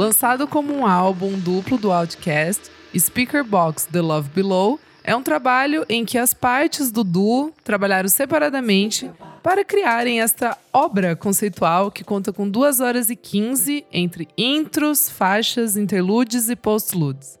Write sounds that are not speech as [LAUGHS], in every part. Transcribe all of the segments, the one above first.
Lançado como um álbum duplo do Outkast, Speaker Box The Love Below é um trabalho em que as partes do duo trabalharam separadamente para criarem esta obra conceitual que conta com 2 horas e 15 entre intros, faixas, interludes e postludes.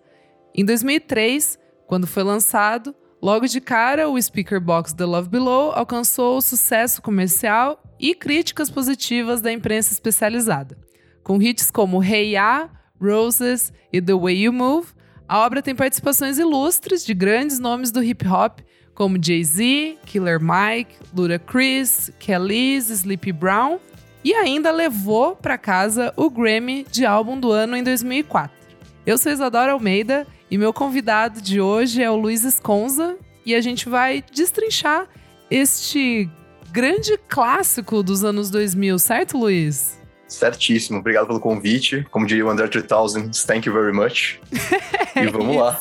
Em 2003, quando foi lançado, logo de cara o Speaker Box The Love Below alcançou sucesso comercial e críticas positivas da imprensa especializada. Com hits como Hey Ya, Roses e The Way You Move, a obra tem participações ilustres de grandes nomes do hip hop, como Jay-Z, Killer Mike, Ludacris, Kelly's, Sleepy Brown, e ainda levou para casa o Grammy de álbum do ano em 2004. Eu sou Isadora Almeida e meu convidado de hoje é o Luiz Esconza e a gente vai destrinchar este grande clássico dos anos 2000, certo, Luiz? Certíssimo, obrigado pelo convite. Como diria o André 3000, thank you very much. e [LAUGHS] vamos lá.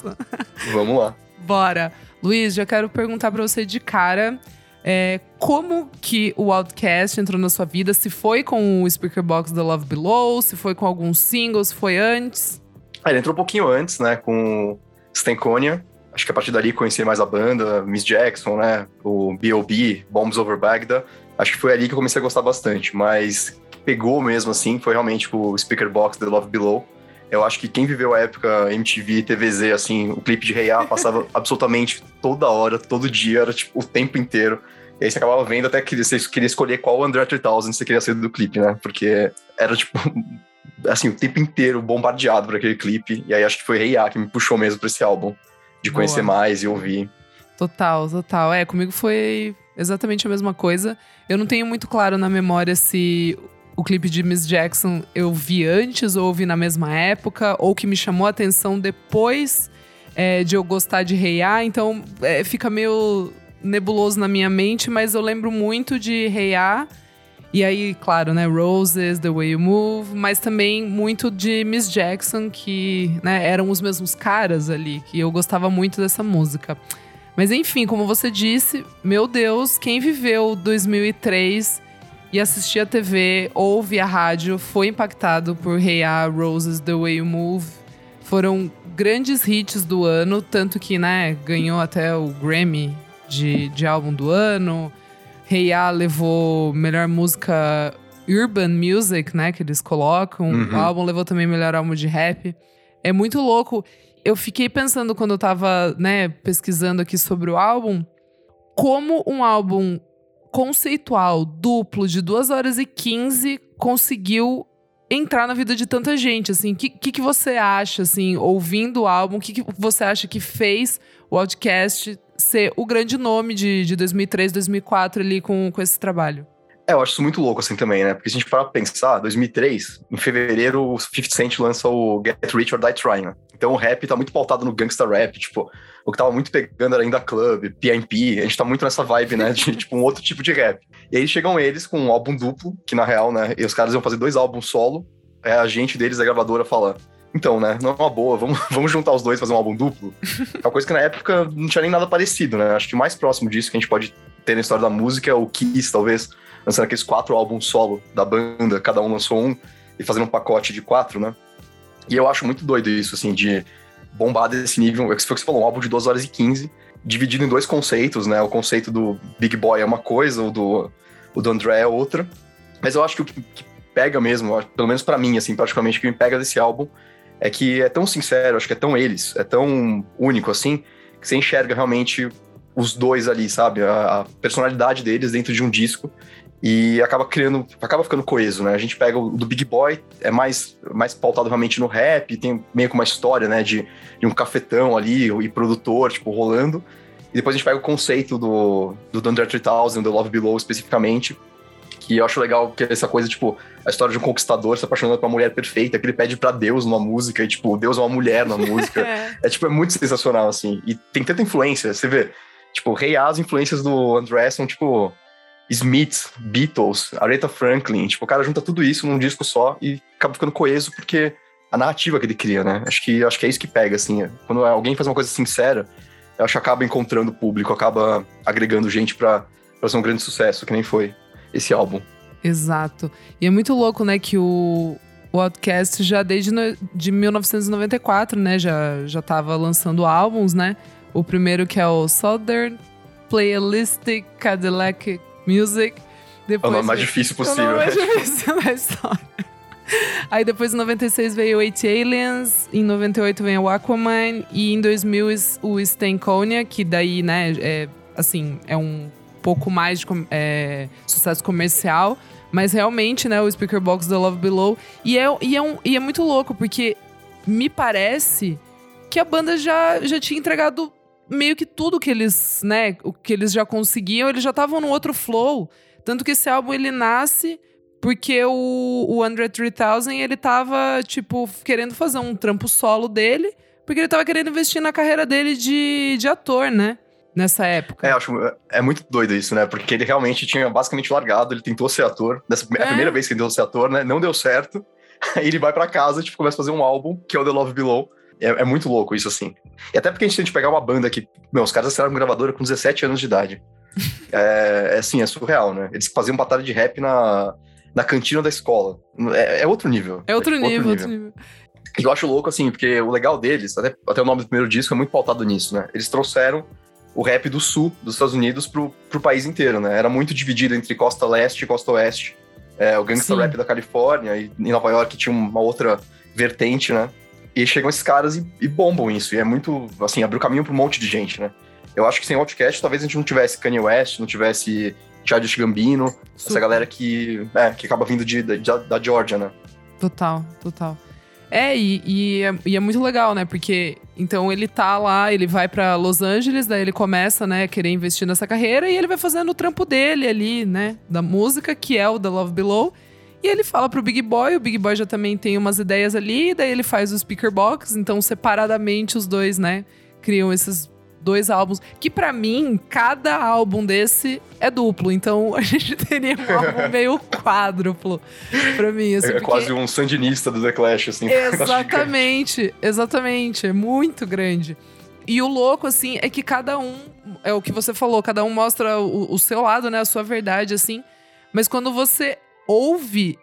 Vamos lá. Bora. Luiz, já quero perguntar para você de cara é, como que o Outcast entrou na sua vida? Se foi com o Speaker Box da Love Below, se foi com alguns singles, foi antes? Ah, ele entrou um pouquinho antes, né, com Stankonia. Acho que a partir dali conheci mais a banda, Miss Jackson, né, o B.O.B., Bombs Over Baghdad. Acho que foi ali que eu comecei a gostar bastante, mas pegou mesmo assim foi realmente o Speaker Box The Love Below. Eu acho que quem viveu a época MTV, TVZ, assim, o clipe de Rei hey passava [LAUGHS] absolutamente toda hora, todo dia, era tipo o tempo inteiro. E aí você acabava vendo até que você queria escolher qual André 3000 você queria ser do clipe, né? Porque era tipo, [LAUGHS] assim, o tempo inteiro bombardeado por aquele clipe. E aí acho que foi Rei hey que me puxou mesmo pra esse álbum, de conhecer Boa. mais e ouvir. Total, total. É, comigo foi exatamente a mesma coisa. Eu não tenho muito claro na memória se o clipe de Miss Jackson eu vi antes ou ouvi na mesma época, ou que me chamou a atenção depois é, de eu gostar de Rei hey então é, fica meio nebuloso na minha mente, mas eu lembro muito de Rei hey e aí, claro, né, Roses, The Way You Move, mas também muito de Miss Jackson, que né, eram os mesmos caras ali, que eu gostava muito dessa música. Mas enfim, como você disse, meu Deus, quem viveu 2003 e assistia a TV ou via rádio foi impactado por Hey Ya, Roses, The Way You Move. Foram grandes hits do ano, tanto que, né, ganhou até o Grammy de, de álbum do ano. Hey Ya levou melhor música Urban Music, né, que eles colocam. Uhum. O álbum levou também melhor álbum de rap. É muito louco. Eu fiquei pensando quando eu tava, né, pesquisando aqui sobre o álbum, como um álbum conceitual duplo de 2 horas e 15 conseguiu entrar na vida de tanta gente, assim, o que, que, que, você acha, assim, ouvindo o álbum, o que, que, você acha que fez o Outcast ser o grande nome de, de 2003, 2004 ali com, com esse trabalho? É, eu acho isso muito louco assim também, né? Porque se a gente parar pra pensar, 2003, em fevereiro, o 50 Cent lança o Get Rich or Die Trying, né? Então o rap tá muito pautado no gangsta rap, tipo, o que tava muito pegando era ainda Club, PNP, a gente tá muito nessa vibe, né, de tipo um outro tipo de rap. E aí chegam eles com um álbum duplo, que na real, né, e os caras iam fazer dois álbuns solo, é a gente deles, a gravadora, fala, então, né, não é uma boa, vamos, [LAUGHS] vamos juntar os dois e fazer um álbum duplo. É uma coisa que na época não tinha nem nada parecido, né, acho que o mais próximo disso que a gente pode ter na história da música é o Kiss, talvez, lançando aqueles quatro álbuns solo da banda, cada um lançou um, e fazendo um pacote de quatro, né. E eu acho muito doido isso, assim, de bombar desse nível. É que você falou, um álbum de 2 horas e 15, dividido em dois conceitos, né? O conceito do Big Boy é uma coisa, o do, o do André é outra. Mas eu acho que o que, que pega mesmo, pelo menos para mim, assim, praticamente, o que me pega desse álbum é que é tão sincero, acho que é tão eles, é tão único assim, que você enxerga realmente os dois ali, sabe? A, a personalidade deles dentro de um disco e acaba criando, acaba ficando coeso, né? A gente pega o do Big Boy, é mais, mais pautado realmente no rap, tem meio que uma história, né, de, de um cafetão ali e produtor, tipo, rolando. E depois a gente pega o conceito do, do Thunder 3000, do Love Below especificamente, que eu acho legal que é essa coisa, tipo, a história de um conquistador se apaixonando por uma mulher perfeita, que ele pede para Deus numa música, e, tipo, Deus é uma mulher na música. [LAUGHS] é. é, tipo, é muito sensacional, assim. E tem tanta influência, você vê, tipo, Rei hey, as influências do André são, tipo, Smiths, Beatles, Aretha Franklin, tipo, o cara junta tudo isso num disco só e acaba ficando coeso porque a narrativa que ele cria, né? Acho que, acho que é isso que pega, assim. É. Quando alguém faz uma coisa sincera, eu acho que acaba encontrando público, acaba agregando gente para ser um grande sucesso, que nem foi esse álbum. Exato. E é muito louco, né, que o, o Outcast já desde no, de 1994, né? Já, já tava lançando álbuns, né? O primeiro que é o Southern Playalistic Cadillac Music. Depois, o nome mais difícil possível. O nome mais difícil da história. Aí depois em 96 veio Eight Aliens, em 98 vem o Aquaman e em 2000 o Stankonia, que daí, né, é, assim, é um pouco mais de é, sucesso comercial. Mas realmente, né, o Speaker Box da Love Below. E é, e, é um, e é muito louco, porque me parece que a banda já, já tinha entregado meio que tudo que eles, né, o que eles já conseguiam, eles já estavam no outro flow. Tanto que esse álbum ele nasce porque o, o Andre 3000 ele tava, tipo, querendo fazer um trampo solo dele, porque ele tava querendo investir na carreira dele de, de ator, né? nessa época. É, acho é muito doido isso, né? Porque ele realmente tinha basicamente largado, ele tentou ser ator, nessa é. a primeira vez que ele tentou ser ator, né? Não deu certo. [LAUGHS] Aí ele vai para casa e tipo, começa a fazer um álbum, que é o The Love Below. É, é, muito louco isso, assim. E até porque a gente tem que pegar uma banda que, meu, os caras assinaram gravadora com 17 anos de idade. [LAUGHS] é, é assim, é surreal, né? Eles faziam batalha de rap na, na cantina da escola. É, é outro nível. É outro, é, nível, outro nível, nível. E eu acho louco, assim, porque o legal deles, até, até o nome do primeiro disco é muito pautado nisso, né? Eles trouxeram o rap do sul dos Estados Unidos pro, pro país inteiro, né? Era muito dividido entre costa leste e costa oeste. É, o gangsta Sim. rap da Califórnia e em Nova York tinha uma outra vertente, né? E chegam esses caras e, e bombam isso. E é muito, assim, abriu caminho pra um monte de gente, né? Eu acho que sem Outcast, talvez a gente não tivesse Kanye West, não tivesse Childish Gambino, Super. essa galera que, é, que acaba vindo de, de, da Georgia, né? Total, total. É e, e, é, e, é, muito legal, né? Porque então ele tá lá, ele vai para Los Angeles, daí ele começa, né, a querer investir nessa carreira e ele vai fazendo o trampo dele ali, né, da música, que é o The Love Below. E ele fala pro Big Boy, o Big Boy já também tem umas ideias ali, daí ele faz o speaker box, então separadamente os dois, né, criam esses dois álbuns. Que para mim, cada álbum desse é duplo. Então a [LAUGHS] gente teria um álbum [LAUGHS] meio quádruplo pra mim. Assim, é porque... quase um sandinista do The Clash, assim. [LAUGHS] Exatamente, exatamente. É muito grande. E o louco, assim, é que cada um. É o que você falou, cada um mostra o, o seu lado, né? A sua verdade, assim. Mas quando você ouve,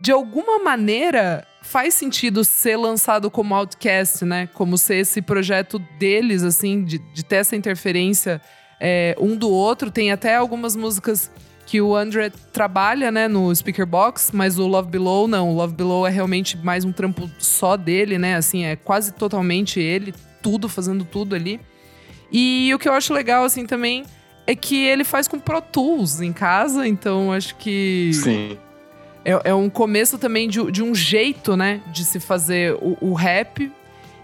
de alguma maneira, faz sentido ser lançado como Outcast, né? Como ser esse projeto deles, assim, de, de ter essa interferência é, um do outro. Tem até algumas músicas que o André trabalha, né, no Speaker Box, mas o Love Below não. O Love Below é realmente mais um trampo só dele, né? Assim, é quase totalmente ele, tudo, fazendo tudo ali. E o que eu acho legal, assim, também é que ele faz com Pro Tools em casa, então acho que. Sim é, é um começo também de, de, um jeito, né, de se fazer o, o, rap.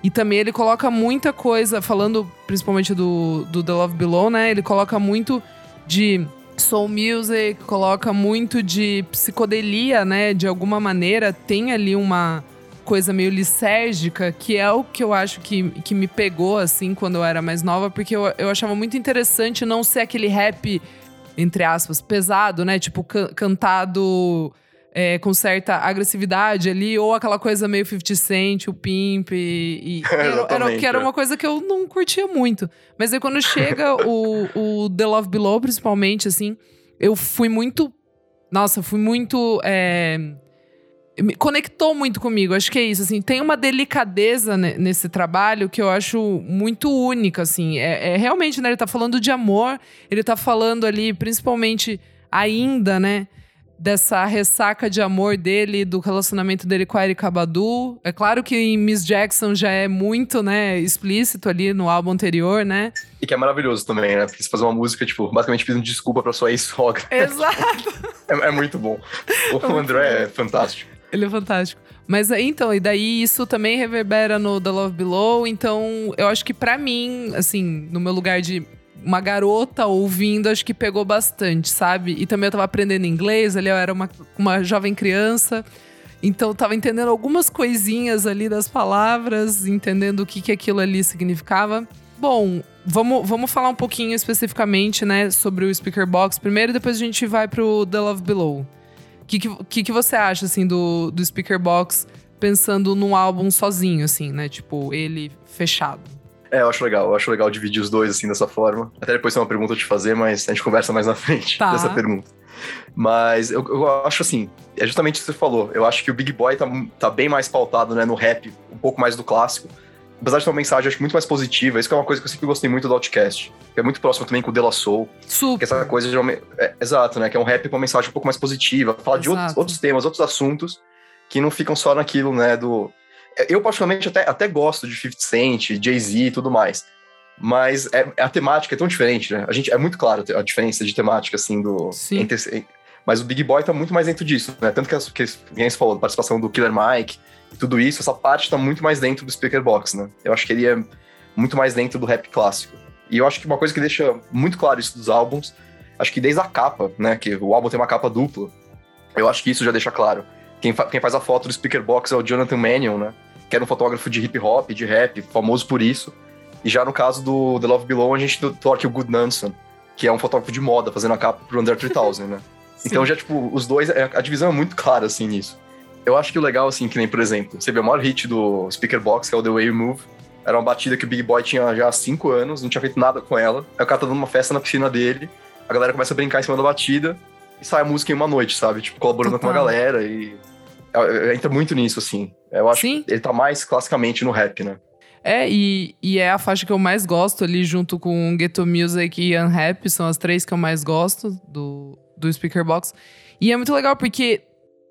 E também ele coloca muita coisa, falando principalmente do, do The Love Below, né? Ele coloca muito de soul music, coloca muito de psicodelia, né? De alguma maneira, tem ali uma coisa meio lisérgica, que é o que eu acho que, que me pegou, assim, quando eu era mais nova, porque eu, eu achava muito interessante não ser aquele rap, entre aspas, pesado, né? Tipo, can, cantado é, com certa agressividade ali, ou aquela coisa meio 50 Cent, o Pimp, e, e [LAUGHS] era, era, que era uma coisa que eu não curtia muito. Mas aí quando chega [LAUGHS] o, o The Love Below, principalmente, assim, eu fui muito. Nossa, fui muito. É, me conectou muito comigo, acho que é isso, assim, tem uma delicadeza nesse trabalho que eu acho muito única, assim, é, é, realmente, né, ele tá falando de amor, ele tá falando ali, principalmente ainda, né, dessa ressaca de amor dele, do relacionamento dele com a Erika Badu. É claro que em Miss Jackson já é muito, né, explícito ali no álbum anterior, né? E que é maravilhoso também, né? Porque você fazer uma música, tipo, basicamente pedindo desculpa pra sua ex-sogra. [LAUGHS] Exato! é, é, muito bom. O é André é fantástico. Ele é fantástico. Mas então, e daí isso também reverbera no The Love Below. Então, eu acho que para mim, assim, no meu lugar de uma garota ouvindo, acho que pegou bastante, sabe? E também eu tava aprendendo inglês, ali eu era uma, uma jovem criança. Então eu tava entendendo algumas coisinhas ali das palavras, entendendo o que, que aquilo ali significava. Bom, vamos, vamos falar um pouquinho especificamente, né, sobre o Speaker Box primeiro, depois a gente vai pro The Love Below. O que, que, que, você acha, assim, do, do Speaker Box pensando num álbum sozinho, assim, né? Tipo, ele fechado. É, eu acho legal. Eu acho legal dividir os dois assim dessa forma. Até depois tem uma pergunta a te fazer, mas a gente conversa mais na frente tá. dessa pergunta. Mas eu, eu, acho assim, é justamente o que você falou. Eu acho que o Big Boy tá, tá bem mais pautado né, no rap, um pouco mais do clássico. Apesar de ter uma mensagem, acho muito mais positiva. Isso é uma coisa que eu sempre gostei muito do Outcast. Que é muito próximo também com o De La Soul. Super. Que essa coisa de uma, é, Exato, né? Que é um rap com uma mensagem um pouco mais positiva. Fala exato. de outros, outros temas, outros assuntos que não ficam só naquilo, né? Do. Eu, particularmente, até, até gosto de 50 Cent, Jay-Z e tudo mais. Mas é, a temática é tão diferente, né? A gente, é muito claro a diferença de temática, assim, do. Sim. Entre, mas o Big Boy tá muito mais dentro disso, né? Tanto que, que, que você falou, a participação do Killer Mike e tudo isso, essa parte tá muito mais dentro do Speaker Box, né? Eu acho que ele é muito mais dentro do rap clássico. E eu acho que uma coisa que deixa muito claro isso dos álbuns, acho que desde a capa, né? Que o álbum tem uma capa dupla, eu acho que isso já deixa claro. Quem, fa quem faz a foto do Speaker Box é o Jonathan Mannion, né? Que era um fotógrafo de hip hop, de rap, famoso por isso. E já no caso do The Love Below, a gente torque o Good Nanson, que é um fotógrafo de moda, fazendo a capa pro Under 3000, né? [LAUGHS] então já, tipo, os dois, é, a divisão é muito clara, assim, nisso. Eu acho que o legal, assim, que nem, por exemplo, você vê o maior hit do Speaker Box, que é o The Way You Move, era uma batida que o Big Boy tinha já há cinco anos, não tinha feito nada com ela. Aí o cara tá dando uma festa na piscina dele, a galera começa a brincar em cima da batida, e sai a música em uma noite, sabe? Tipo, colaborando Total. com a galera e... É, entra muito nisso, assim. Eu acho Sim. que ele tá mais classicamente no rap, né? É, e, e é a faixa que eu mais gosto ali, junto com Ghetto Music e Unhappy, são as três que eu mais gosto do, do Speaker Box. E é muito legal porque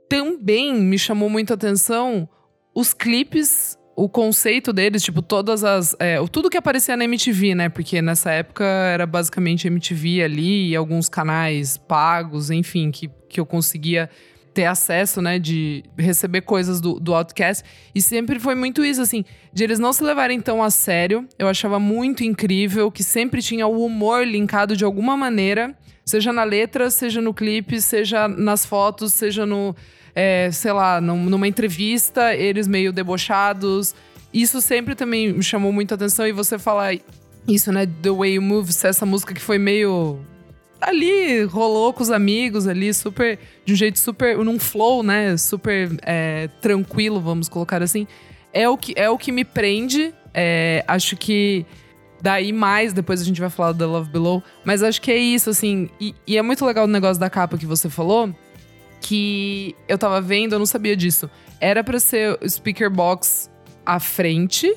também me chamou muita atenção os clipes, o conceito deles, tipo, todas as. É, tudo que aparecia na MTV, né? Porque nessa época era basicamente MTV ali e alguns canais pagos, enfim, que, que eu conseguia ter acesso, né, de receber coisas do, do Outcast. E sempre foi muito isso, assim, de eles não se levarem tão a sério. Eu achava muito incrível que sempre tinha o humor linkado de alguma maneira, seja na letra, seja no clipe, seja nas fotos, seja no, é, sei lá, numa entrevista, eles meio debochados. Isso sempre também me chamou muita atenção. E você falar isso, né, The Way You Move, essa música que foi meio ali rolou com os amigos ali, super. De um jeito super. num flow, né? Super é, tranquilo, vamos colocar assim. É o que, é o que me prende. É, acho que. Daí mais, depois a gente vai falar da Love Below. Mas acho que é isso, assim. E, e é muito legal o negócio da capa que você falou. Que eu tava vendo, eu não sabia disso. Era para ser o speaker box à frente.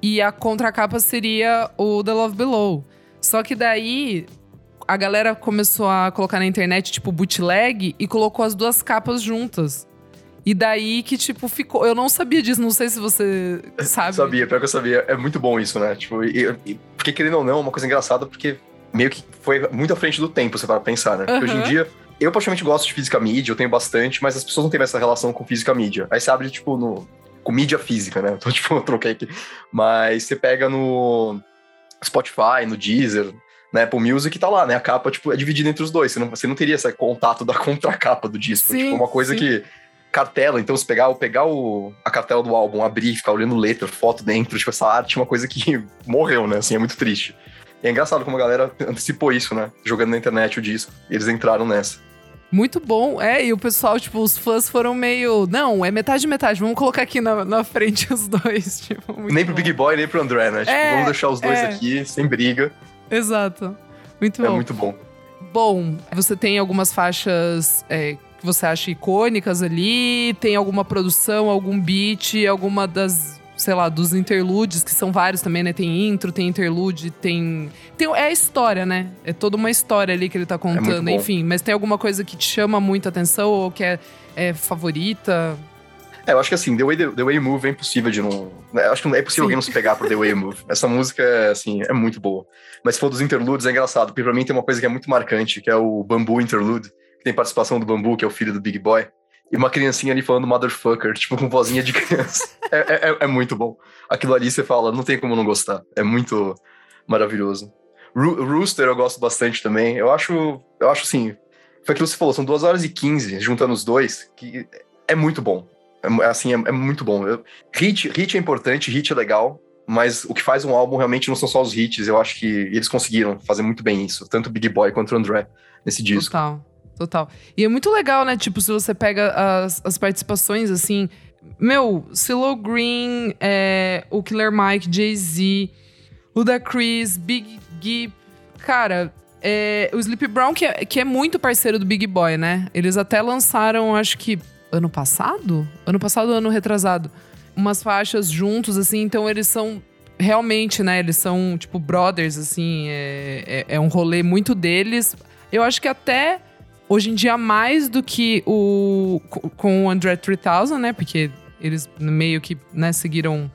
E a contracapa seria o The Love Below. Só que daí a galera começou a colocar na internet, tipo, bootleg e colocou as duas capas juntas. E daí que, tipo, ficou. Eu não sabia disso, não sei se você [LAUGHS] sabe. sabia, pior que eu sabia. É muito bom isso, né? Tipo, e, e, porque querendo ou não, é uma coisa engraçada, porque meio que foi muito à frente do tempo, você para pensar, né? Porque uhum. hoje em dia, eu praticamente gosto de física mídia, eu tenho bastante, mas as pessoas não têm essa relação com física mídia. Aí você abre, tipo, no. com mídia física, né? [LAUGHS] Então, tipo, eu troquei aqui. Mas você pega no Spotify, no Deezer, na Apple Music tá lá, né? A capa, tipo, é dividida entre os dois. Você não, você não teria esse contato da [LAUGHS] contracapa do disco. Sim, tipo, uma coisa sim. que. Cartela, então se pegar, pegar o, a cartela do álbum, abrir, ficar olhando letra, foto dentro, tipo, essa arte é uma coisa que [LAUGHS] morreu, né? Assim, é muito triste. E é engraçado como a galera antecipou isso, né? Jogando na internet o disco. E eles entraram nessa. Muito bom, é, e o pessoal, tipo, os fãs foram meio. Não, é metade metade, vamos colocar aqui na, na frente os dois. [LAUGHS] Tipo, nem pro Big Boy, nem pro André, né? Tipo, é, vamos deixar os dois é. aqui, sem briga. Exato. Muito é bom. É muito bom. Bom, você tem algumas faixas é, que você acha icônicas ali? Tem alguma produção, algum beat, alguma das sei lá, dos interludes, que são vários também, né? Tem intro, tem interlude, tem. tem é a história, né? É toda uma história ali que ele tá é contando, é enfim. Mas tem alguma coisa que te chama muito atenção ou que é, é favorita? É, eu acho que assim, The Way, The, The Way You Move é impossível de não. Né, acho que não é possível Sim. alguém não se pegar por The Way You Move. [LAUGHS] Essa música, é, assim, é muito boa. Mas se for dos interludes, é engraçado, porque pra mim tem uma coisa que é muito marcante, que é o Bambu Interlude, que tem participação do Bambu, que é o filho do Big Boy. E uma criancinha ali falando motherfucker, tipo, com vozinha de criança. é, é, é, é muito bom. Aquilo ali você fala, não tem como não gostar. É muito maravilhoso. Ro Rooster eu gosto bastante também. Eu acho, eu acho assim, foi aquilo que você falou, são 2 horas e 15 juntando os dois, que é muito bom. É, assim, é, é muito bom. Eu, hit, hit é importante, hit é legal, mas o que faz um álbum realmente não são só os hits. Eu acho que eles conseguiram fazer muito bem isso, tanto Big Boy quanto o André nesse disco. Total, total. E é muito legal, né? Tipo, se você pega as, as participações, assim. Meu, Silo Green, é, o Killer Mike, Jay-Z, o da Chris, Big Gip. Cara, É, o Sleep Brown, que é, que é muito parceiro do Big Boy, né? Eles até lançaram, acho que ano passado? Ano passado ano retrasado? Umas faixas juntos, assim, então eles são realmente, né? Eles são, tipo, brothers, assim, é, é, é um rolê muito deles. Eu acho que até hoje em dia mais do que o com o André 3000, né? Porque eles meio que né, seguiram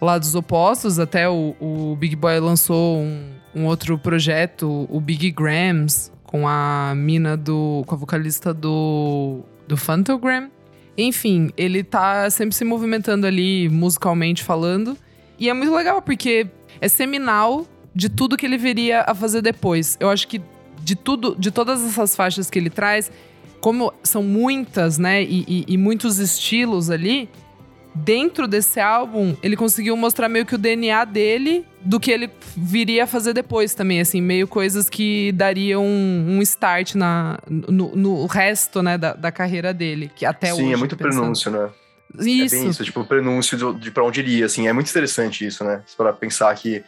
lados opostos. Até o, o Big Boy lançou um, um, outro projeto, o Big Grams, com a mina do. com a vocalista do. Do Phantogram. Enfim, ele tá sempre se movimentando ali, musicalmente falando. E é muito legal, porque é seminal de tudo que ele viria a fazer depois. Eu acho que de tudo, de todas essas faixas que ele traz, como são muitas, né, e, e, e muitos estilos ali, dentro desse álbum, ele conseguiu mostrar meio que o DNA dele do que ele viria a fazer depois também, assim, meio coisas que dariam um, um start na, no, no, resto, né, da, da carreira dele, que até Sim, hoje. Sim, é muito prenúncio, né? Isso. É bem isso, tipo, o prenúncio de, de pra onde iria, assim, é muito interessante isso, né? Para pensar que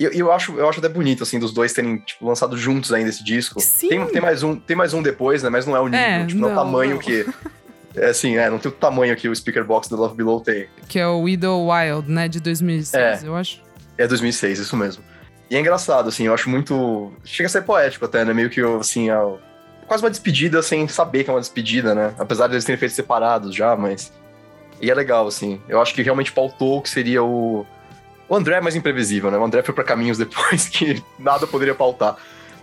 e eu, eu, acho, eu acho até bonito, assim, dos dois terem, tipo, lançado juntos ainda esse disco. Sim. Tem, tem, mais, um, tem mais um depois, né? Mas não é o nível, é, tipo, não, é o tamanho não. que. [LAUGHS] É assim, é, não tem o tamanho que o Speaker Box do Love Below tem. Que é o Widow Wild, né? De 2006, é, eu acho. É 2006, isso mesmo. E é engraçado, assim, eu acho muito. Chega a ser poético até, né? Meio que, assim, é quase uma despedida sem saber que é uma despedida, né? Apesar de eles terem feito separados já, mas. E é legal, assim. Eu acho que realmente pautou o que seria o o André é mais imprevisível, né? O André foi para caminhos depois [LAUGHS] que nada poderia pautar.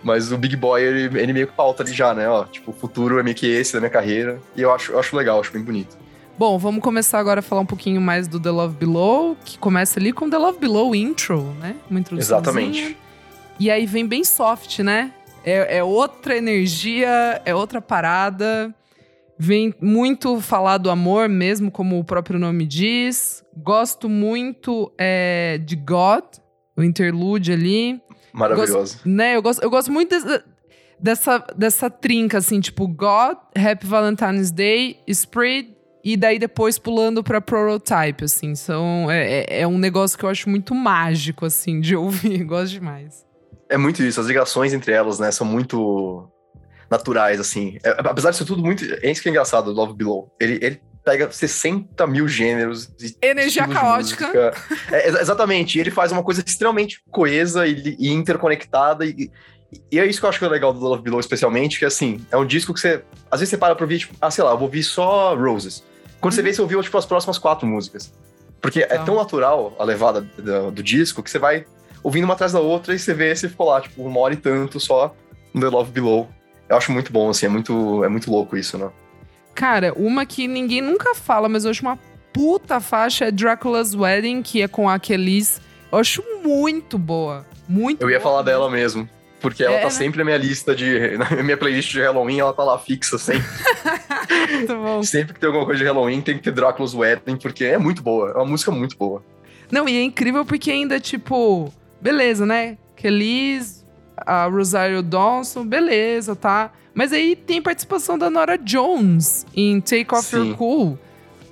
Mas o Big Boy, ele, ele meio que pauta ali já, né? Ó, tipo, o futuro é meio que esse da minha carreira. E eu acho, eu acho legal, acho bem bonito. Bom, vamos começar agora a falar um pouquinho mais do The Love Below, que começa ali com The Love Below Intro, né? Uma introdução. Exatamente. E aí vem bem soft, né? É, é outra energia, é outra parada. Vem muito falar do amor mesmo, como o próprio nome diz. Gosto muito é, de God, o interlude ali. Maravilhoso. Gosto, né, eu gosto, eu gosto muito dessa, dessa, dessa trinca, assim, tipo God, Happy Valentine's Day, Spread, e daí depois pulando pra Prototype, assim. São, é, é, é um negócio que eu acho muito mágico, assim, de ouvir. [LAUGHS] gosto demais. É muito isso, as ligações entre elas, né, são muito naturais, assim. É, apesar de ser tudo muito. É isso que é engraçado do Love Below. Ele, ele pega 60 mil gêneros. Energia caótica. É, exatamente. E ele faz uma coisa extremamente coesa e, e interconectada. E, e, é isso que eu acho que é legal do Love Below, especialmente, que assim, é um disco que você. Às vezes você para pra ouvir, tipo, ah, sei lá, eu vou ouvir só Roses. Quando uhum. você vê, você ouviu, tipo, as próximas quatro músicas. Porque então. é tão natural a levada do, do, disco que você vai ouvindo uma atrás da outra e você vê, você ficou lá, tipo, uma hora e tanto só no The Love Below. Eu acho muito bom, assim, é muito, é muito louco isso, né? Cara, uma que ninguém nunca fala, mas eu acho uma puta faixa é Dracula's Wedding, que é com a Kelis. Eu acho muito boa. Muito Eu ia boa falar dela mesmo. Porque ela é, tá né? sempre na minha lista de. [LAUGHS] Na minha playlist de Halloween, ela tá lá fixa sempre. [LAUGHS] muito bom. Sempre que tem alguma coisa de Halloween, tem que ter Dracula's Wedding, porque é muito boa. É uma música muito boa. Não, e é incrível porque ainda, tipo, beleza, né? Kelis, a Rosario Dawson, beleza, tá? Mas aí tem participação da Nora Jones em Take Off Sim. Your Cool.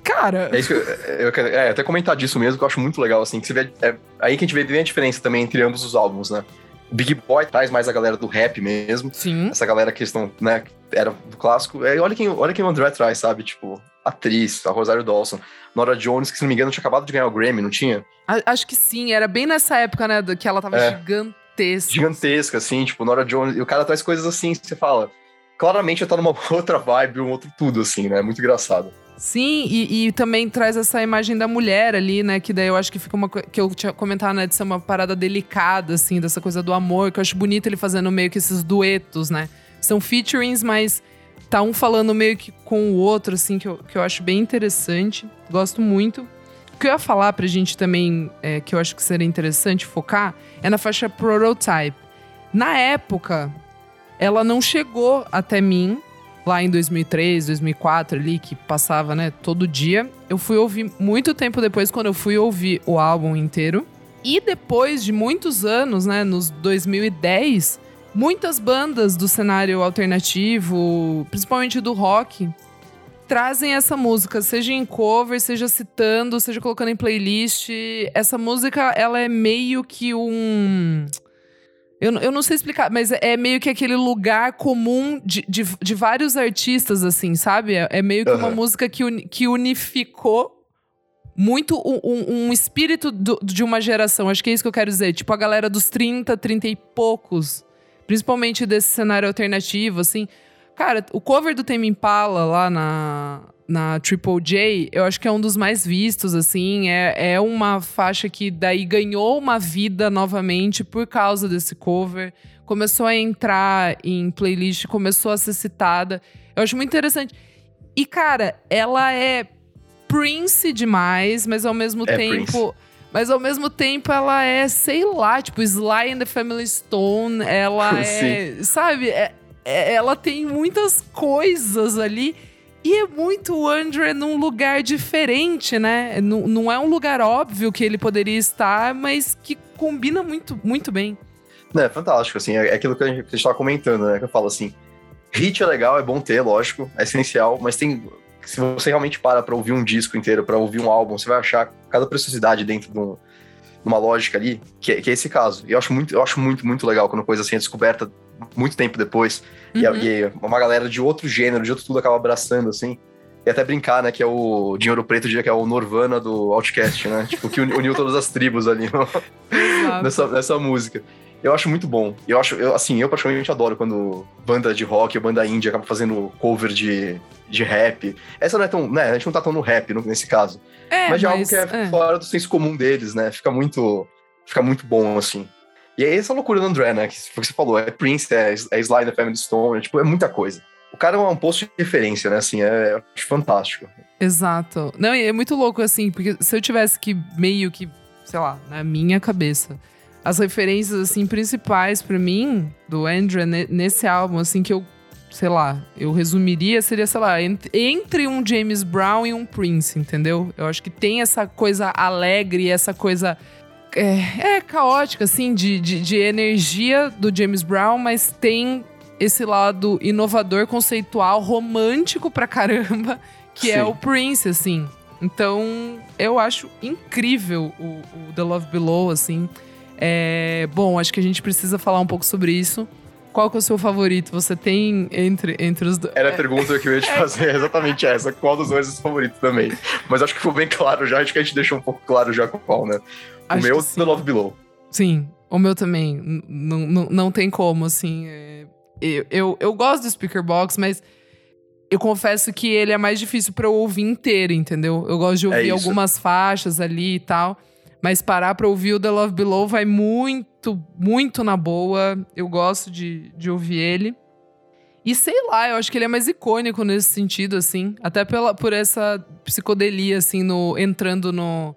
Cara. É isso que eu, eu quero é, até comentar disso mesmo, que eu acho muito legal, assim, que você vê. É, aí que a gente vê bem a diferença também entre ambos os álbuns, né? O Big Boy traz mais a galera do rap mesmo. Sim. Essa galera que estão, né, era do clássico. É, olha, quem, olha quem o André traz, sabe? Tipo, atriz, a Rosário Dawson. Nora Jones, que se não me engano tinha acabado de ganhar o Grammy, não tinha? Acho que sim, era bem nessa época, né, que ela tava é. gigante gigantesca. Gigantesca, assim, tipo, Nora Jones. E o cara traz coisas assim, você fala. Claramente já tá numa [LAUGHS] outra vibe, um outro tudo, assim, né? Muito engraçado. Sim, e, e, também traz essa imagem da mulher ali, né? Que daí eu acho que fica uma que eu tinha comentado, né? De ser uma parada delicada, assim, dessa coisa do amor, que eu acho bonito ele fazendo meio que esses duetos, né? São featurings, mas tá um falando meio que com o outro, assim, que eu, que eu acho bem interessante. Gosto muito. O que eu ia falar pra gente também, é, que eu acho que seria interessante focar, é na faixa Prototype. Na época, ela não chegou até mim, lá em 2003, 2004 ali, que passava, né, todo dia. Eu fui ouvir muito tempo depois, quando eu fui ouvir o álbum inteiro. E depois de muitos anos, né, nos 2010, muitas bandas do cenário alternativo, principalmente do rock, trazem essa música, seja em cover, seja citando, seja colocando em playlist. Essa música, ela é meio que um. Eu, eu não sei explicar, mas é, meio que aquele lugar comum de, de, de vários artistas, assim, sabe? É, é meio que uhum. uma música que, uni, que unificou muito um, um, um espírito do, de uma geração. Acho que é isso que eu quero dizer. Tipo, a galera dos 30, 30 e poucos. Principalmente desse cenário alternativo, assim. Cara, o cover do Tame Impala lá na, na Triple J, eu acho que é um dos mais vistos, assim. É, é uma faixa que daí ganhou uma vida novamente por causa desse cover. Começou a entrar em playlist, começou a ser citada. Eu acho muito interessante. E, cara, ela é Prince demais, mas ao mesmo é tempo. Prince. Mas ao mesmo tempo ela é, sei lá, tipo, Sly and the Family Stone. Ela [LAUGHS] é. sabe? É, ela tem muitas coisas ali. E é muito o André num lugar diferente, né? Não, não é um lugar óbvio que ele poderia estar, mas que combina muito, muito bem. É, fantástico, assim, é aquilo que a gente estava comentando, né? Que eu falo assim, hit é legal, é bom ter, lógico, é essencial, mas tem se você realmente para para ouvir um disco inteiro, para ouvir um álbum, você vai achar cada preciosidade dentro de, um, de uma lógica ali, que, é, que, é esse caso. E eu acho muito, eu acho muito, muito legal quando coisa assim é descoberta muito tempo depois uhum. e, e, uma galera de outro gênero, de outro tudo acaba abraçando assim. E até brincar, né, que é o Dinheiro Preto, que é o Norvana do Outcast, né? [LAUGHS] tipo, que uniu todas as tribos ali nessa, nessa música. Eu acho muito bom. Eu acho, eu, assim, eu particularmente adoro quando banda de rock ou banda indie acaba fazendo cover de, de rap. Essa não é tão, né, a gente não tá tão no rap no, nesse caso. É, mas de algo que é, é, fora do senso comum deles, né? Fica muito, fica muito bom, assim. E é essa loucura do André, né? Que você falou, é Prince, é, é Sly da Family Stone, é, tipo, é muita coisa. O cara é um posto de referência, né? Assim, é, acho fantástico. Exato. Não, e é muito louco, assim, porque se eu tivesse que meio que, sei lá, na minha cabeça, as referências, assim, principais para mim, do Andrew, nesse álbum, assim, que eu, sei lá, eu resumiria, seria, sei lá, entre um James Brown e um Prince, entendeu? Eu acho que tem essa coisa alegre, essa coisa é, é caótica, assim, de, de, de energia do James Brown, mas tem esse lado inovador, conceitual, romântico pra caramba, que é Sim. é o Prince, assim. Então, eu acho incrível o, o The Love Below, assim. É, bom, acho que a gente precisa falar um pouco sobre isso. Qual que é o seu favorito? Você tem entre, entre os dois? Era a pergunta que eu ia te [LAUGHS] fazer, exatamente essa. Qual dos dois é o seu favorito também? Mas acho que ficou bem claro já, acho que a gente deixou um pouco claro já qual, né? O meu, The Love Below. Sim, o meu também. Não, não tem como, assim. É... Eu, eu, eu gosto do Speaker Box, mas eu confesso que ele é mais difícil para eu ouvir inteiro, entendeu? Eu gosto de é ouvir é algumas faixas ali e tal. Mas parar pra ouvir o The Love Below vai muito, muito na boa. Eu gosto de, de ouvir ele. E sei lá, eu acho que ele é mais icônico nesse sentido, assim. Até pela, por essa psicodelia, assim, no, entrando no,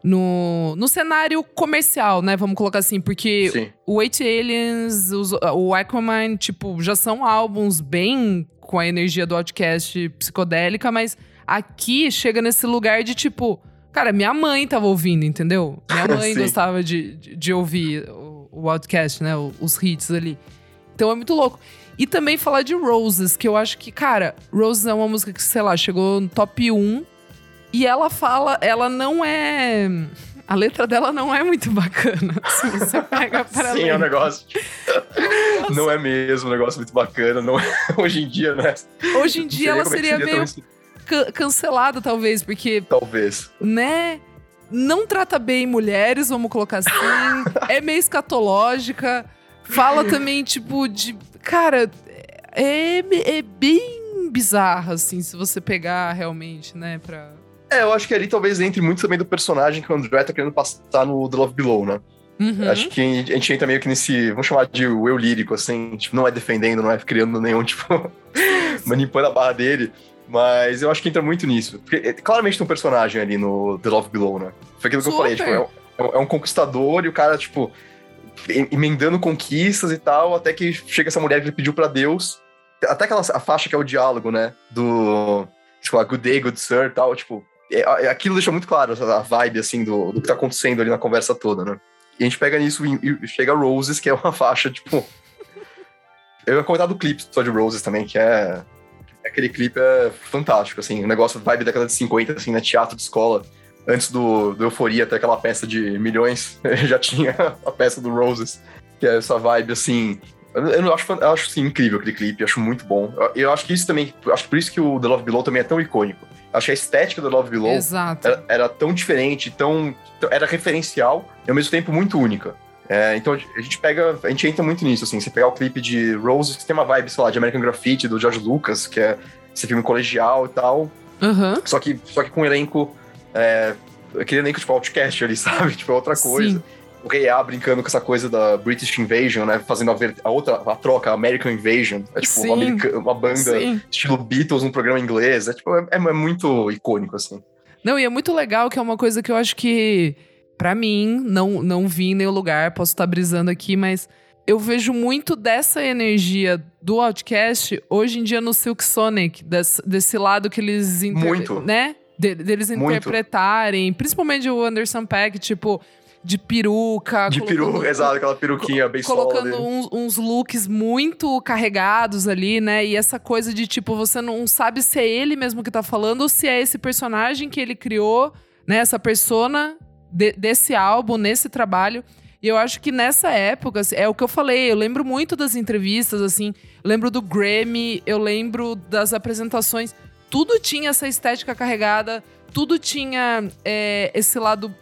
no, no cenário comercial, né? Vamos colocar assim, porque Sim. o Eight Aliens, os, o Aquaman, tipo, já são álbuns bem com a energia do Outcast psicodélica, mas aqui chega nesse lugar de tipo. Cara, minha mãe tava ouvindo, entendeu? Minha [LAUGHS] mãe gostava de, de, de, ouvir o, o Outcast, né? Os hits ali. Então é muito louco. E também falar de Roses, que eu acho que, cara, Roses é uma música que, sei lá, chegou no top 1 e ela fala, ela não é. A letra dela não é muito bacana. Se [LAUGHS] você pega para Sim, ler. é um negócio. não é mesmo um negócio muito bacana. Não é... [LAUGHS] Hoje em dia, né? Hoje em dia ela é seria, seria meio can cancelada, talvez, porque. Talvez. Né? Não trata bem mulheres, vamos colocar assim. [LAUGHS] é meio escatológica. Fala também, tipo, de. Cara, é, é bem bizarra, assim, se você pegar realmente, né, pra é, eu acho que ali talvez entre muito também do personagem que o André tá querendo passar no The Love Below, né? Uhum. Acho que a gente entra meio que nesse, vamos chamar de eu lírico, assim, tipo, não é defendendo, não é criando nenhum, [LAUGHS] tipo, manipulando a barra dele. Mas eu acho que entra muito nisso. Porque é, claramente tem um personagem ali no The Love Below, né? Foi aquilo que Super. eu falei, tipo, é, é, é, um conquistador e o cara, tipo, emendando conquistas e tal, até que chega essa mulher que ele pediu para Deus. Até aquela a faixa que é o diálogo, né? Do. Tipo, a Good Day, Good Sir e tal, tipo, é, é, aquilo deixa muito claro a vibe, assim, do, do que tá acontecendo ali na conversa toda, né? E a gente pega nisso e, chega Roses, que é uma [LAUGHS] faixa, tipo... Eu ia comentar do clipe só de Roses também, que é... Aquele clipe é fantástico, assim, o um negócio vibe da década de 50, assim, né? Teatro de escola. Antes do, do Euforia, até aquela peça de milhões, [LAUGHS] já tinha a peça do Roses. Que é essa vibe, assim... Eu, eu acho, eu acho assim, incrível aquele clipe, acho muito bom. Eu, eu, acho que isso também... Acho que por isso que o The Love Below também é tão icônico. Acho que a estética do Love Below era, era, tão diferente, tão... Era referencial e ao mesmo tempo muito única. É, então a gente pega, a gente entra muito nisso, assim. Você pegar o clipe de Rose, tem uma vibe, sei lá, de American Graffiti, do George Lucas, que é esse filme colegial e tal. Uhum. Só, que, só que com um elenco. É, aquele elenco, tipo, Outcast ali, [LAUGHS] sabe? Tipo, é outra coisa. Sim. O Rei A brincando com essa coisa da British Invasion, né? Fazendo a, a outra, a troca, a American Invasion. É tipo uma, america, uma, banda Sim. estilo Beatles num programa inglês. É tipo, é, é muito icônico, assim. Não, e é muito legal que é uma coisa que eu acho que para mim, não, não vi em nenhum lugar, posso estar brisando aqui, mas eu vejo muito dessa energia do Outcast hoje em dia no Silk Sonic, desse, desse lado que eles... Muito. Né? De, deles interpretarem, principalmente o Anderson Pack, tipo de peruca. De peruca, exato, aquela peruquinha bem Colocando uns, uns, looks muito carregados ali, né? E essa coisa de, tipo, você não sabe se é ele mesmo que tá falando ou se é esse personagem que ele criou, né? Essa persona de, desse álbum, nesse trabalho. E eu acho que nessa época, assim, é o que eu falei, eu lembro muito das entrevistas, assim, lembro do Grammy, eu lembro das apresentações. Tudo tinha essa estética carregada, tudo tinha é, esse lado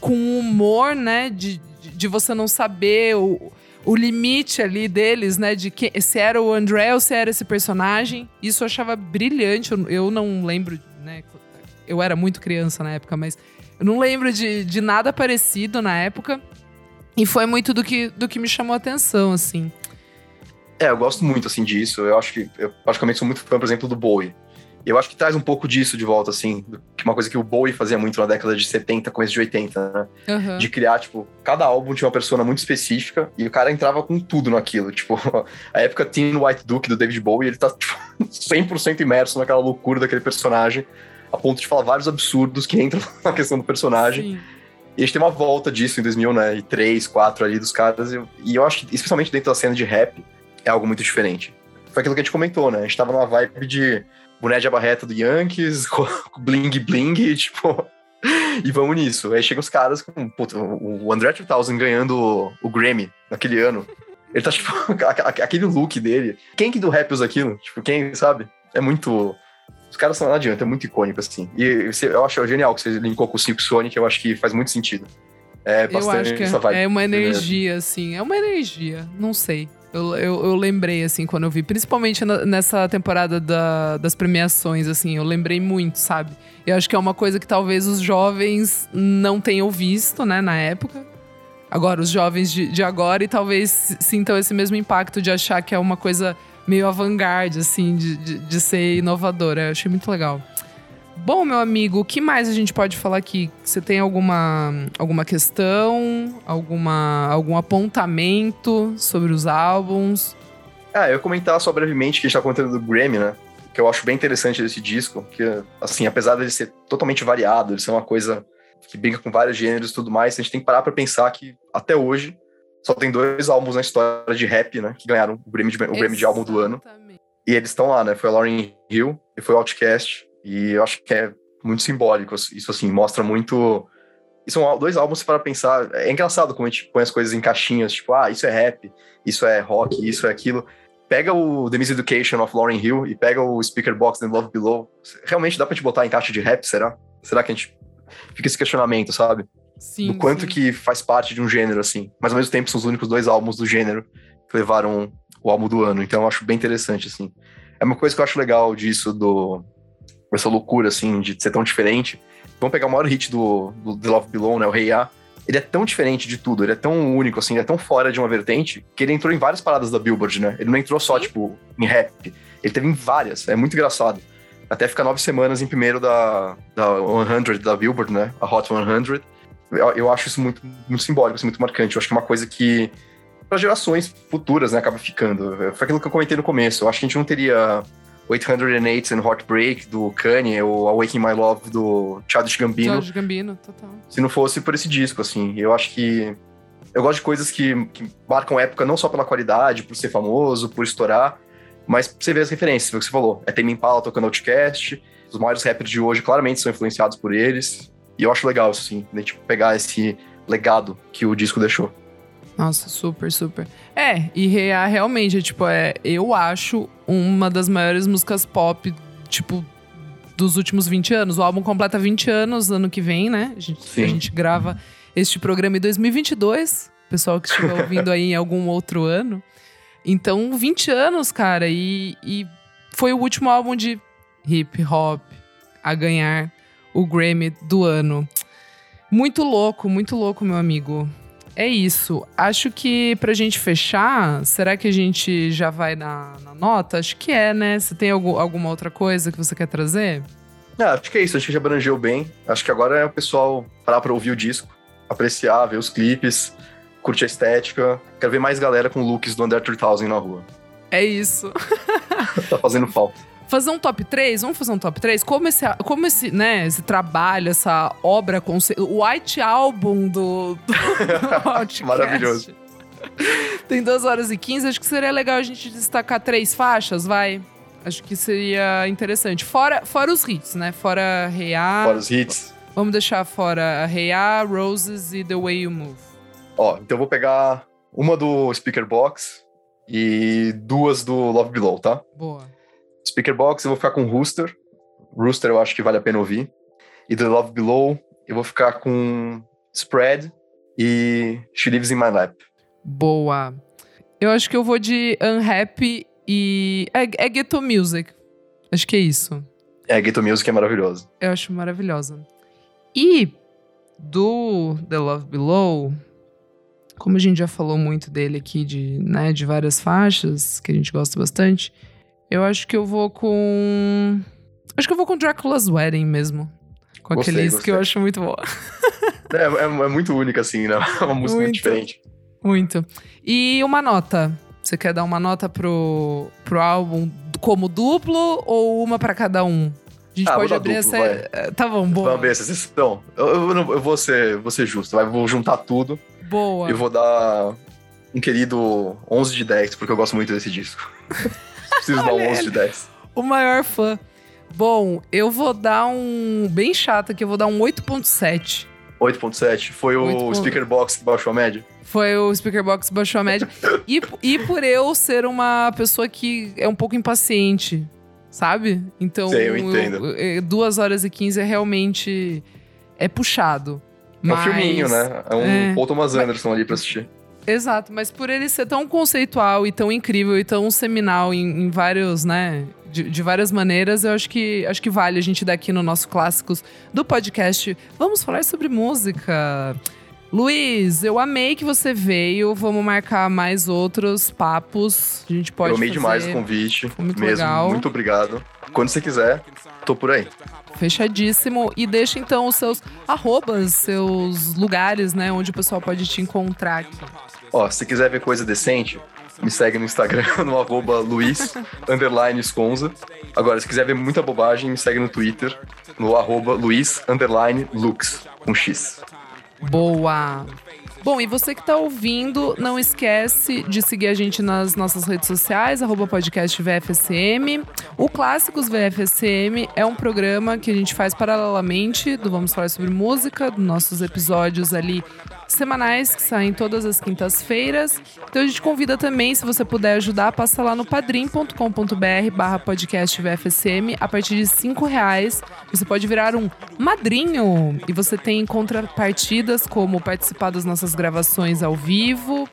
com humor, né? De, de você não saber o, o limite ali deles, né? De que, se era o André ou se era esse personagem. Isso eu achava brilhante. Eu, eu não lembro, né? Eu era muito criança na época, mas eu não lembro de, de nada parecido na época. E foi muito do que, do que me chamou a atenção, assim. É, eu gosto muito, assim, disso. Eu acho que... Eu praticamente sou muito fã, por exemplo, do Bowie. Eu acho que traz um pouco disso de volta, assim. Que uma coisa que o Bowie fazia muito na década de 70, começo de 80, né? Uhum. De criar, tipo, cada álbum tinha uma persona muito específica e o cara entrava com tudo naquilo. Tipo, [LAUGHS] a época Teen White Duke do David Bowie, ele tá, tipo, [LAUGHS] 100% imerso naquela loucura daquele personagem a ponto de falar vários absurdos que entram [LAUGHS] na questão do personagem. Sim. E a gente tem uma volta disso em 2003, 2004 ali dos caras. E, e eu acho que, especialmente dentro da cena de rap, é algo muito diferente. Foi aquilo que a gente comentou, né? A gente tava numa vibe de boné de abarreta do Yankees, [LAUGHS] bling bling, tipo. [LAUGHS] e vamos nisso. Aí chegam os caras com. O André 3000 ganhando o Grammy naquele ano. Ele tá, tipo, aquele look dele. Quem que do rap usa aquilo? Tipo, quem, sabe? É muito os caras não adianta, é muito icônico, assim. E eu acho genial que você linkou com o Silk Sonic, eu acho que faz muito sentido. É bastante eu acho que essa vibe. É uma energia, assim. É uma energia, não sei. Eu, eu, eu, lembrei, assim, quando eu vi. Principalmente nessa temporada da, das premiações, assim. Eu lembrei muito, sabe? Eu acho que é uma coisa que talvez os jovens não tenham visto, né, na época. Agora, os jovens de, de agora e talvez sintam esse mesmo impacto de achar que é uma coisa meio avant-garde, assim, de, de, de, ser inovadora. Eu achei muito legal. Bom, meu amigo, o que mais a gente pode falar aqui? Você tem alguma, alguma questão, alguma, algum apontamento sobre os álbuns? Ah, eu comentar só brevemente que a gente tá contando do Grammy, né? Que eu acho bem interessante desse disco, que, assim, apesar de ser totalmente variado, ele ser uma coisa que brinca com vários gêneros e tudo mais, a gente tem que parar pra pensar que, até hoje, só tem dois álbuns na história de rap, né? Que ganharam o Grammy de, o Grammy de álbum do ano. E eles estão lá, né? Foi a Lauryn Hill e foi o Outcast. E eu acho que é muito simbólico. Isso, assim, mostra muito. E são dois álbuns para pensar. É engraçado como a gente põe as coisas em caixinhas, tipo, ah, isso é rap, isso é rock, isso é aquilo. Pega o The Miseducation of Lauryn Hill e pega o Speaker Box and Love Below. Realmente dá pra te botar em caixa de rap, será? Será que a gente. Fica esse questionamento, sabe? Sim, do quanto sim. que faz parte de um gênero, assim. Mas ao mesmo tempo são os únicos dois álbuns do gênero que levaram o álbum do ano. Então eu acho bem interessante, assim. É uma coisa que eu acho legal disso, do essa loucura, assim, de ser tão diferente. Vamos pegar o maior hit do, do The Love Below, né? O Rei hey A. Ele é tão diferente de tudo, ele é tão único, assim, ele é tão fora de uma vertente, que ele entrou em várias paradas da Billboard, né? Ele não entrou só, tipo, em rap. Ele teve em várias. É muito engraçado. Até ficar nove semanas em primeiro da, da 100 da Billboard, né? A Hot 100 eu, eu acho isso muito, muito simbólico, assim, muito marcante. Eu acho que é uma coisa que, para gerações futuras, né, acaba ficando. Foi aquilo que eu comentei no começo. Eu acho que a gente não teria 808 and Heartbreak do Kanye ou Awakening My Love do Childish Gambino. Childish Gambino, total. Se não fosse por esse disco, assim. Eu acho que. Eu gosto de coisas que, que marcam época não só pela qualidade, por ser famoso, por estourar, mas você vê as referências, foi o que você falou. É Tame Impala tocando Outcast, os maiores rappers de hoje claramente são influenciados por eles. E eu acho legal isso, sim, de tipo, pegar esse legado que o disco deixou. Nossa, super, super. É, e Rea realmente, tipo, é, eu acho uma das maiores músicas pop, tipo, dos últimos 20 anos. O álbum completa 20 anos ano que vem, né? A gente, a gente grava este programa em 2022. Pessoal que estiver ouvindo aí em algum outro ano. Então, 20 anos, cara, e, e foi o último álbum de hip hop a ganhar o Grammy do ano. Muito louco, muito louco, meu amigo. É isso. Acho que pra gente fechar, será que a gente já vai na, na nota? Acho que é, né? Você tem algum, alguma outra coisa que você quer trazer? Ah, acho que é isso. Acho que já abrangeu bem. Acho que agora é o pessoal parar pra ouvir o disco, apreciar, ver os clipes, curtir a estética. Quero ver mais galera com looks do Under 3000 na rua. É isso. [LAUGHS] tá fazendo falta fazer um top 3, vamos fazer um top 3? Como esse, como esse, né, esse trabalho, essa obra, o White Album do, do [LAUGHS] Maravilhoso. Tem 2 horas e 15, acho que seria legal a gente destacar três faixas, vai. Acho que seria interessante. Fora, fora os hits, né? Fora Reia. Fora os hits. Vamos deixar fora Reia, Roses e The Way You Move. Ó, então eu vou pegar uma do Speaker Box e duas do Love Below, tá? Boa. Speaker Box eu vou ficar com Rooster. Rooster eu acho que vale a pena ouvir. E The Love Below eu vou ficar com Spread e She Lives in My Lap. Boa. Eu acho que eu vou de Unhappy e. É, é Ghetto Music. Acho que é isso. É, Ghetto Music é maravilhosa. Eu acho maravilhosa. E do The Love Below, como a gente já falou muito dele aqui, de, né, de várias faixas, que a gente gosta bastante, eu acho que eu vou com. Acho que eu vou com Dracula's Wedding mesmo. Com gostei, aqueles gostei. que eu acho muito boa. [LAUGHS] É, é, é, muito única, assim, né? É [LAUGHS] uma música muito, diferente. Muito. E uma nota. Você quer dar uma nota pro, pro álbum como duplo ou uma para cada um? A gente ah, pode abrir duplo, essa. Vai. Tá bom, boa. Vamos abrir essa sessão. Eu, eu, eu, vou, ser, vou ser justo, vai, vou juntar tudo. Boa. E vou dar um querido 11 de 10, porque eu gosto muito desse disco. [LAUGHS] Preciso dar um 11 de 10. O maior fã. Bom, eu vou dar um. Bem chato aqui, eu vou dar um 8,7. 8.7. Foi 8. o Speaker Box que baixou a média? Foi o Speaker Box que baixou a média. [LAUGHS] e, e por eu ser uma pessoa que é um pouco impaciente, sabe? Então, Sei, eu entendo. Eu, 2 horas e 15 é realmente. É puxado. É um filminho, né? É um é, Paul Thomas Anderson mas, ali pra assistir. Exato, mas por ele ser tão conceitual e tão incrível e tão seminal em, em vários, né? De, de, várias maneiras, eu acho que acho que vale a gente dar aqui no nosso clássicos do podcast. Vamos falar sobre música. Luiz, eu amei que você veio. Vamos marcar mais outros papos. A gente pode. Eu amei fazer. demais o convite. Foi muito mesmo. legal. Muito obrigado. Quando você quiser, tô por aí. Fechadíssimo. E deixa então os seus arrobas, seus lugares, né, onde o pessoal pode te encontrar aqui. Ó, se quiser ver coisa decente, me segue no Instagram, [LAUGHS] no arroba Luiz, underline Sconza. Agora, se quiser ver muita bobagem, me segue no Twitter, no arroba Luiz, underline Lux, com X. Boa! Bom, e você que está ouvindo, não esquece de seguir a gente nas nossas redes sociais, arroba podcast VFSM. O Clássicos VFSM é um programa que a gente faz paralelamente do Vamos Falar Sobre Música, dos nossos episódios ali semanais que saem todas as quintas-feiras. Então a gente convida também, se você puder ajudar, passa lá no padrim.com.br barra podcast VFSM. A partir de cinco reais você pode virar um madrinho e você tem contrapartidas como participar das nossas gravações ao vivo,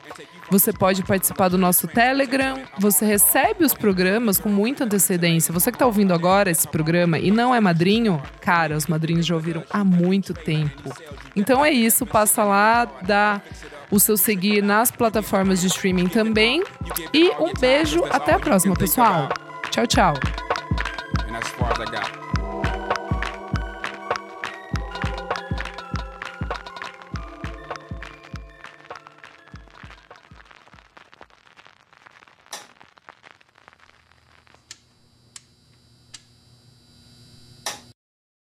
você pode participar do nosso Telegram. Você recebe os programas com muita antecedência. Você que está ouvindo agora esse programa e não é madrinho, cara, os madrinhos já ouviram há muito tempo. Então é isso, passa lá, dá o seu seguir nas plataformas de streaming também. E um beijo, até a próxima, pessoal. Tchau, tchau.